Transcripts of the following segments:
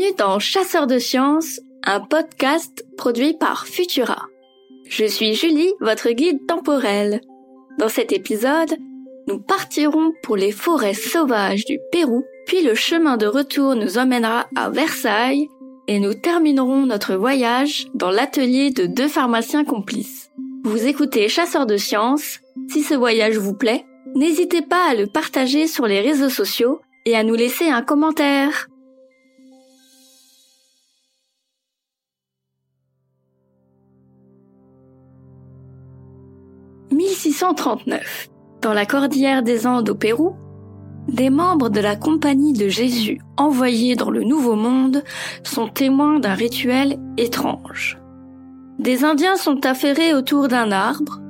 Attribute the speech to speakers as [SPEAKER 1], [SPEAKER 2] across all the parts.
[SPEAKER 1] Bienvenue dans Chasseurs de sciences, un podcast produit par Futura. Je suis Julie, votre guide temporel. Dans cet épisode, nous partirons pour les forêts sauvages du Pérou, puis le chemin de retour nous emmènera à Versailles et nous terminerons notre voyage dans l'atelier de deux pharmaciens complices. Vous écoutez Chasseurs de sciences. Si ce voyage vous plaît, n'hésitez pas à le partager sur les réseaux sociaux et à nous laisser un commentaire. « 1639. Dans la cordillère des Andes au Pérou, des membres de la Compagnie de Jésus envoyés dans le Nouveau Monde sont témoins d'un rituel étrange. Des Indiens sont affairés autour d'un arbre,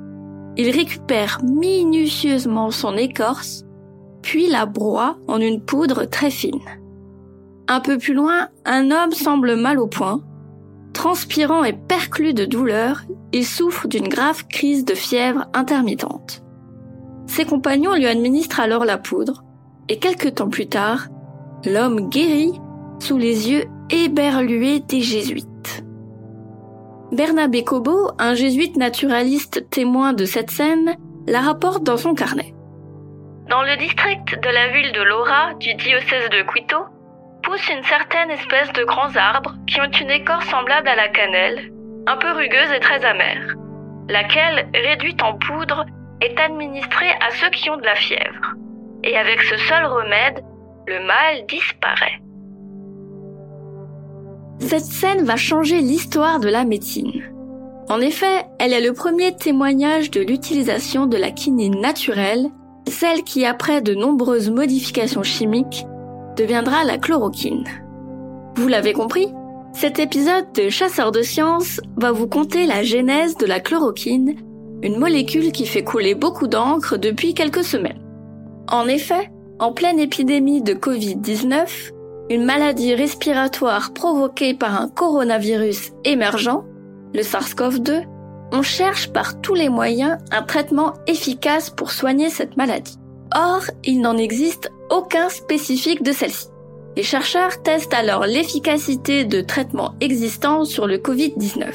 [SPEAKER 1] ils récupèrent minutieusement son écorce, puis la broient en une poudre très fine. Un peu plus loin, un homme semble mal au point. Transpirant et perclus de douleur, il souffre d'une grave crise de fièvre intermittente. Ses compagnons lui administrent alors la poudre, et quelque temps plus tard, l'homme guérit sous les yeux éberlués des jésuites. Bernabé Cobo, un jésuite naturaliste témoin de cette scène, la rapporte dans son carnet.
[SPEAKER 2] Dans le district de la ville de Laura, du diocèse de Quito, pousse une certaine espèce de grands arbres qui ont une écorce semblable à la cannelle, un peu rugueuse et très amère, laquelle, réduite en poudre, est administrée à ceux qui ont de la fièvre. Et avec ce seul remède, le mal disparaît.
[SPEAKER 1] Cette scène va changer l'histoire de la médecine. En effet, elle est le premier témoignage de l'utilisation de la quinine naturelle, celle qui, après de nombreuses modifications chimiques, deviendra la chloroquine. Vous l'avez compris? Cet épisode de Chasseurs de sciences va vous conter la genèse de la chloroquine, une molécule qui fait couler beaucoup d'encre depuis quelques semaines. En effet, en pleine épidémie de Covid-19, une maladie respiratoire provoquée par un coronavirus émergent, le SARS-CoV-2, on cherche par tous les moyens un traitement efficace pour soigner cette maladie. Or, il n'en existe aucun spécifique de celle-ci. Les chercheurs testent alors l'efficacité de traitements existants sur le Covid-19.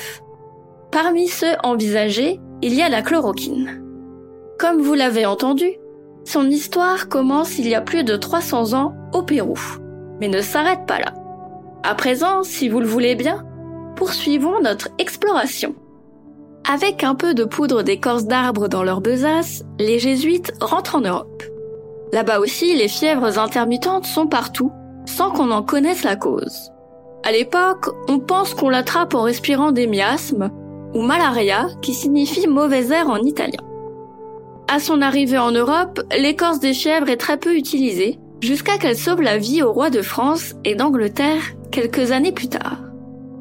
[SPEAKER 1] Parmi ceux envisagés, il y a la chloroquine. Comme vous l'avez entendu, son histoire commence il y a plus de 300 ans au Pérou mais ne s'arrête pas là. À présent, si vous le voulez bien, poursuivons notre exploration. Avec un peu de poudre d'écorce d'arbres dans leur besace, les jésuites rentrent en Europe. Là-bas aussi, les fièvres intermittentes sont partout, sans qu'on en connaisse la cause. À l'époque, on pense qu'on l'attrape en respirant des miasmes, ou malaria, qui signifie mauvais air en italien. À son arrivée en Europe, l'écorce des fièvres est très peu utilisée, jusqu'à qu'elle sauve la vie au roi de France et d'Angleterre quelques années plus tard.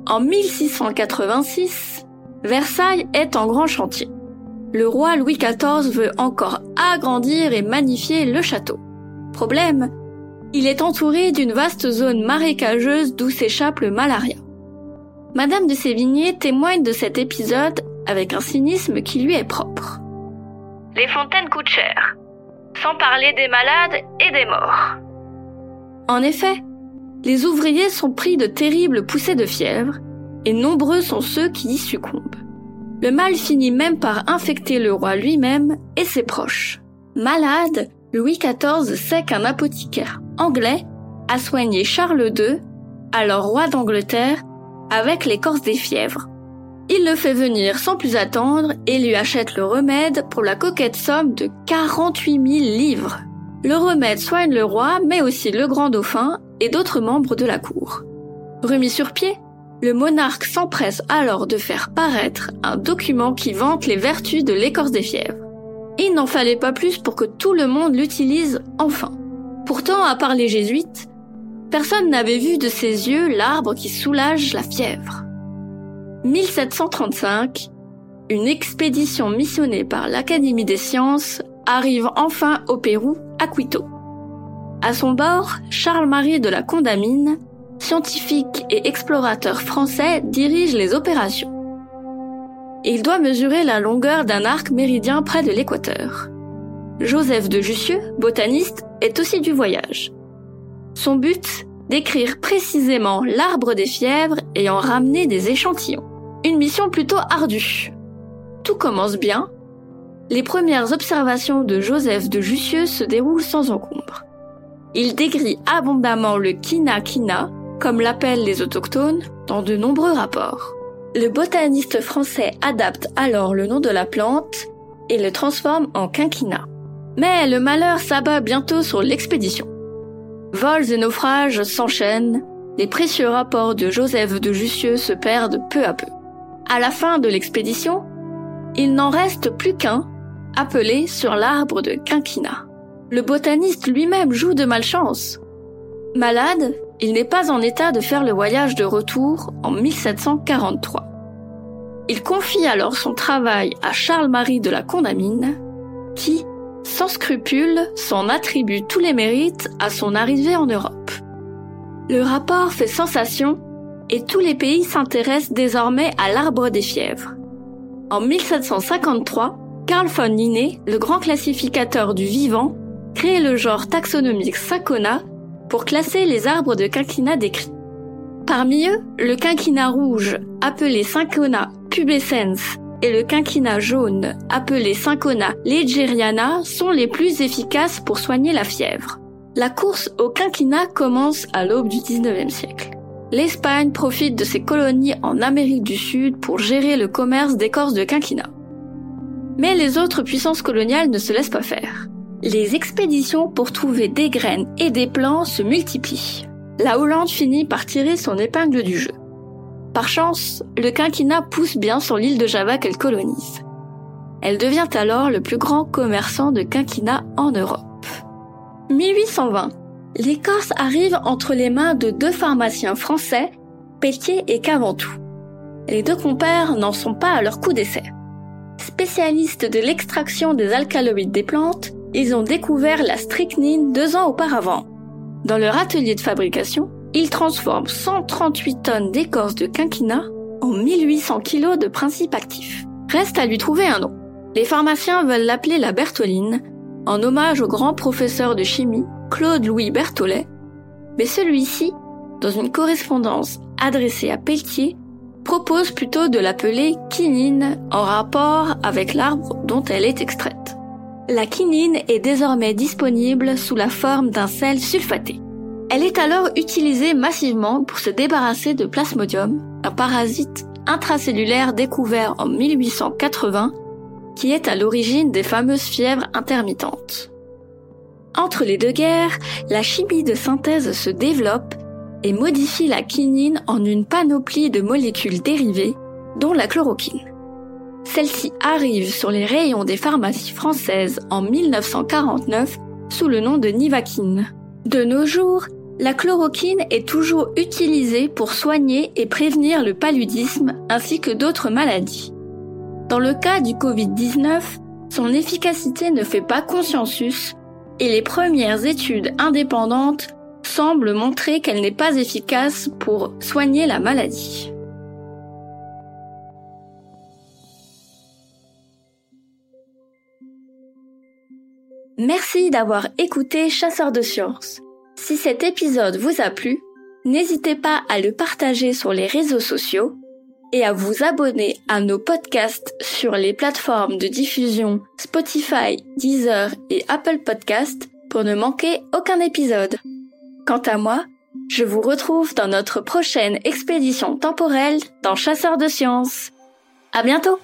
[SPEAKER 1] En 1686, Versailles est en grand chantier. Le roi Louis XIV veut encore agrandir et magnifier le château. Problème, il est entouré d'une vaste zone marécageuse d'où s'échappe le malaria. Madame de Sévigné témoigne de cet épisode avec un cynisme qui lui est propre.
[SPEAKER 2] Les fontaines coûtent cher sans parler des malades et des morts.
[SPEAKER 1] En effet, les ouvriers sont pris de terribles poussées de fièvre, et nombreux sont ceux qui y succombent. Le mal finit même par infecter le roi lui-même et ses proches. Malade, Louis XIV sait qu'un apothicaire anglais a soigné Charles II, alors roi d'Angleterre, avec l'écorce des fièvres. Il le fait venir sans plus attendre et lui achète le remède pour la coquette somme de 48 000 livres. Le remède soigne le roi, mais aussi le grand dauphin et d'autres membres de la cour. Remis sur pied, le monarque s'empresse alors de faire paraître un document qui vante les vertus de l'écorce des fièvres. N'en fallait pas plus pour que tout le monde l'utilise enfin. Pourtant, à part les jésuites, personne n'avait vu de ses yeux l'arbre qui soulage la fièvre. 1735, une expédition missionnée par l'Académie des sciences arrive enfin au Pérou, à Quito. À son bord, Charles-Marie de la Condamine, scientifique et explorateur français, dirige les opérations. Il doit mesurer la longueur d'un arc méridien près de l'équateur. Joseph de Jussieu, botaniste, est aussi du voyage. Son but d'écrire précisément l'arbre des fièvres et en ramener des échantillons. Une mission plutôt ardue. Tout commence bien. Les premières observations de Joseph de Jussieu se déroulent sans encombre. Il décrit abondamment le quina-quina, comme l'appellent les autochtones, dans de nombreux rapports. Le botaniste français adapte alors le nom de la plante et le transforme en quinquina. Mais le malheur s'abat bientôt sur l'expédition. Vols et naufrages s'enchaînent, les précieux rapports de Joseph de Jussieu se perdent peu à peu. À la fin de l'expédition, il n'en reste plus qu'un, appelé sur l'arbre de quinquina. Le botaniste lui-même joue de malchance. Malade, il n'est pas en état de faire le voyage de retour en 1743. Il confie alors son travail à Charles-Marie de la Condamine, qui, sans scrupule, s'en attribue tous les mérites à son arrivée en Europe. Le rapport fait sensation et tous les pays s'intéressent désormais à l'arbre des fièvres. En 1753, Carl von Linné, le grand classificateur du vivant, crée le genre taxonomique Sycona pour classer les arbres de quinquina décrits. Parmi eux, le quinquina rouge, appelé Sycona pubescens, et le quinquina jaune, appelé Sycona legeriana, sont les plus efficaces pour soigner la fièvre. La course au quinquina commence à l'aube du 19e siècle. L'Espagne profite de ses colonies en Amérique du Sud pour gérer le commerce d'écorce de quinquina. Mais les autres puissances coloniales ne se laissent pas faire. Les expéditions pour trouver des graines et des plants se multiplient. La Hollande finit par tirer son épingle du jeu. Par chance, le quinquina pousse bien sur l'île de Java qu'elle colonise. Elle devient alors le plus grand commerçant de quinquina en Europe. 1820. L'écorce arrive entre les mains de deux pharmaciens français, Pelletier et Caventou. Les deux compères n'en sont pas à leur coup d'essai. Spécialistes de l'extraction des alcaloïdes des plantes, ils ont découvert la strychnine deux ans auparavant. Dans leur atelier de fabrication, ils transforment 138 tonnes d'écorce de quinquina en 1800 kg de principes actifs. Reste à lui trouver un nom. Les pharmaciens veulent l'appeler la Bertoline, en hommage au grand professeur de chimie Claude-Louis Berthollet, mais celui-ci, dans une correspondance adressée à Pelletier, propose plutôt de l'appeler quinine en rapport avec l'arbre dont elle est extraite. La quinine est désormais disponible sous la forme d'un sel sulfaté. Elle est alors utilisée massivement pour se débarrasser de plasmodium, un parasite intracellulaire découvert en 1880 qui est à l'origine des fameuses fièvres intermittentes. Entre les deux guerres, la chimie de synthèse se développe et modifie la quinine en une panoplie de molécules dérivées, dont la chloroquine. Celle-ci arrive sur les rayons des pharmacies françaises en 1949 sous le nom de Nivaquine. De nos jours, la chloroquine est toujours utilisée pour soigner et prévenir le paludisme ainsi que d'autres maladies. Dans le cas du Covid-19, son efficacité ne fait pas consensus et les premières études indépendantes semblent montrer qu'elle n'est pas efficace pour soigner la maladie. Merci d'avoir écouté Chasseur de sciences. Si cet épisode vous a plu, n'hésitez pas à le partager sur les réseaux sociaux et à vous abonner à nos podcasts sur les plateformes de diffusion Spotify, Deezer et Apple Podcasts pour ne manquer aucun épisode. Quant à moi, je vous retrouve dans notre prochaine expédition temporelle dans Chasseur de sciences. À bientôt!